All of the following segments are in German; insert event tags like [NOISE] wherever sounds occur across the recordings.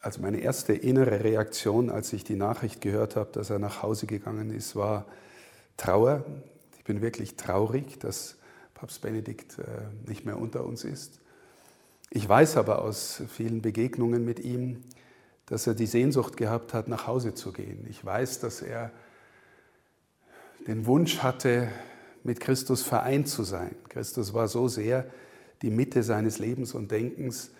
Also meine erste innere Reaktion, als ich die Nachricht gehört habe, dass er nach Hause gegangen ist, war Trauer. Ich bin wirklich traurig, dass Papst Benedikt äh, nicht mehr unter uns ist. Ich weiß aber aus vielen Begegnungen mit ihm, dass er die Sehnsucht gehabt hat, nach Hause zu gehen. Ich weiß, dass er den Wunsch hatte, mit Christus vereint zu sein. Christus war so sehr die Mitte seines Lebens und Denkens,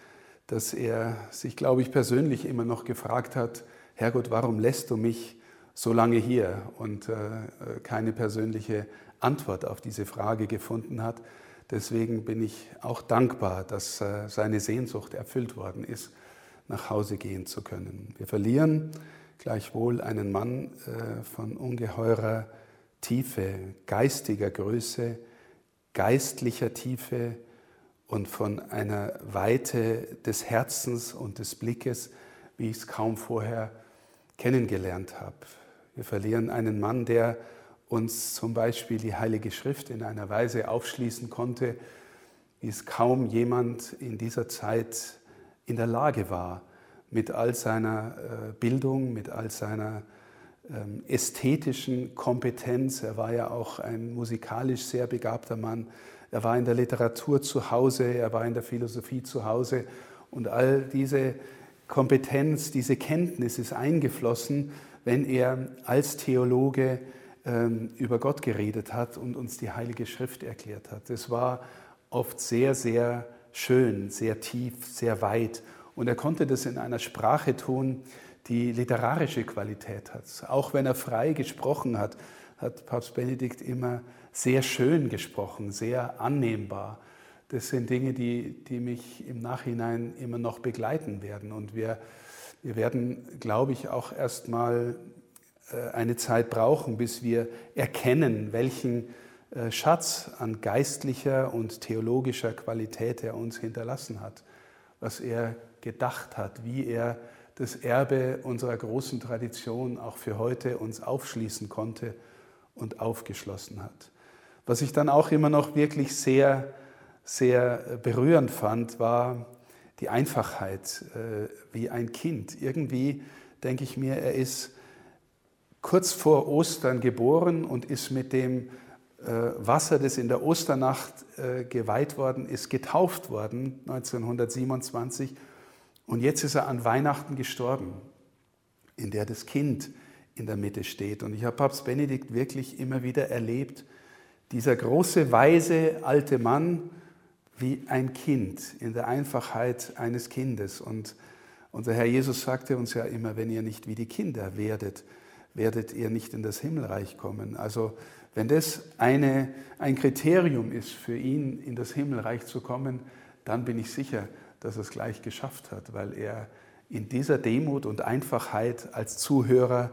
dass er sich, glaube ich, persönlich immer noch gefragt hat, Herrgott, warum lässt du mich so lange hier und äh, keine persönliche Antwort auf diese Frage gefunden hat. Deswegen bin ich auch dankbar, dass äh, seine Sehnsucht erfüllt worden ist, nach Hause gehen zu können. Wir verlieren gleichwohl einen Mann äh, von ungeheurer Tiefe, geistiger Größe, geistlicher Tiefe und von einer Weite des Herzens und des Blickes, wie ich es kaum vorher kennengelernt habe. Wir verlieren einen Mann, der uns zum Beispiel die Heilige Schrift in einer Weise aufschließen konnte, wie es kaum jemand in dieser Zeit in der Lage war, mit all seiner äh, Bildung, mit all seiner ästhetischen Kompetenz. Er war ja auch ein musikalisch sehr begabter Mann. Er war in der Literatur zu Hause, er war in der Philosophie zu Hause. Und all diese Kompetenz, diese Kenntnis ist eingeflossen, wenn er als Theologe ähm, über Gott geredet hat und uns die Heilige Schrift erklärt hat. Es war oft sehr, sehr schön, sehr tief, sehr weit. Und er konnte das in einer Sprache tun, die literarische Qualität hat. Auch wenn er frei gesprochen hat, hat Papst Benedikt immer sehr schön gesprochen, sehr annehmbar. Das sind Dinge, die, die mich im Nachhinein immer noch begleiten werden. Und wir, wir werden, glaube ich, auch erst mal äh, eine Zeit brauchen, bis wir erkennen, welchen äh, Schatz an geistlicher und theologischer Qualität er uns hinterlassen hat, was er gedacht hat, wie er das Erbe unserer großen Tradition auch für heute uns aufschließen konnte und aufgeschlossen hat. Was ich dann auch immer noch wirklich sehr, sehr berührend fand, war die Einfachheit äh, wie ein Kind. Irgendwie denke ich mir, er ist kurz vor Ostern geboren und ist mit dem äh, Wasser, das in der Osternacht äh, geweiht worden ist, getauft worden, 1927. Und jetzt ist er an Weihnachten gestorben, in der das Kind in der Mitte steht. Und ich habe Papst Benedikt wirklich immer wieder erlebt, dieser große, weise alte Mann wie ein Kind, in der Einfachheit eines Kindes. Und unser Herr Jesus sagte uns ja immer, wenn ihr nicht wie die Kinder werdet, werdet ihr nicht in das Himmelreich kommen. Also wenn das eine, ein Kriterium ist für ihn, in das Himmelreich zu kommen, dann bin ich sicher, dass er es gleich geschafft hat, weil er in dieser Demut und Einfachheit als Zuhörer,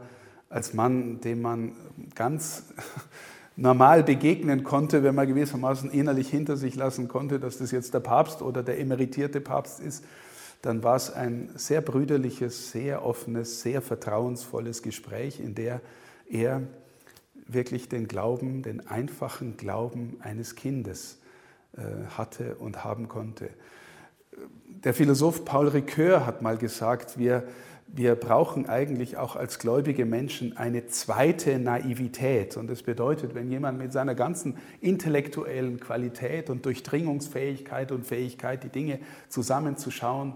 als Mann, dem man ganz [LAUGHS] normal begegnen konnte, wenn man gewissermaßen innerlich hinter sich lassen konnte, dass das jetzt der Papst oder der emeritierte Papst ist, dann war es ein sehr brüderliches, sehr offenes, sehr vertrauensvolles Gespräch, in der er wirklich den Glauben, den einfachen Glauben eines Kindes äh, hatte und haben konnte. Der Philosoph Paul Ricoeur hat mal gesagt, wir, wir brauchen eigentlich auch als gläubige Menschen eine zweite Naivität. Und das bedeutet, wenn jemand mit seiner ganzen intellektuellen Qualität und Durchdringungsfähigkeit und Fähigkeit, die Dinge zusammenzuschauen,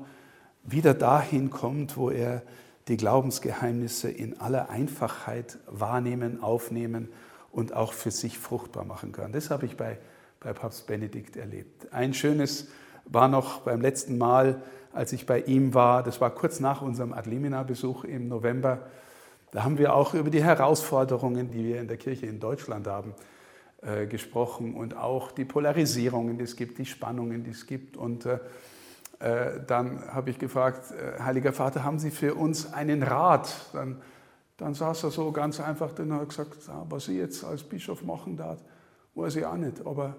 wieder dahin kommt, wo er die Glaubensgeheimnisse in aller Einfachheit wahrnehmen, aufnehmen und auch für sich fruchtbar machen kann. Das habe ich bei, bei Papst Benedikt erlebt. Ein schönes war noch beim letzten Mal, als ich bei ihm war, das war kurz nach unserem Adlimina-Besuch im November, da haben wir auch über die Herausforderungen, die wir in der Kirche in Deutschland haben, äh, gesprochen und auch die Polarisierungen, die es gibt, die Spannungen, die es gibt. Und äh, äh, dann habe ich gefragt, äh, Heiliger Vater, haben Sie für uns einen Rat? Dann, dann saß er so ganz einfach drin und hat gesagt, was ich jetzt als Bischof machen darf, weiß ich auch nicht, aber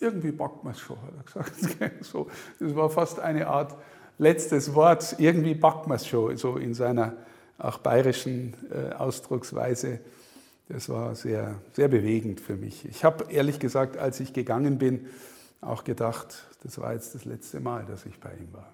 irgendwie backt man es schon, hat er gesagt. [LAUGHS] So, das war fast eine Art letztes Wort, irgendwie backt man es schon, so in seiner auch bayerischen äh, Ausdrucksweise. Das war sehr, sehr bewegend für mich. Ich habe ehrlich gesagt, als ich gegangen bin, auch gedacht, das war jetzt das letzte Mal, dass ich bei ihm war.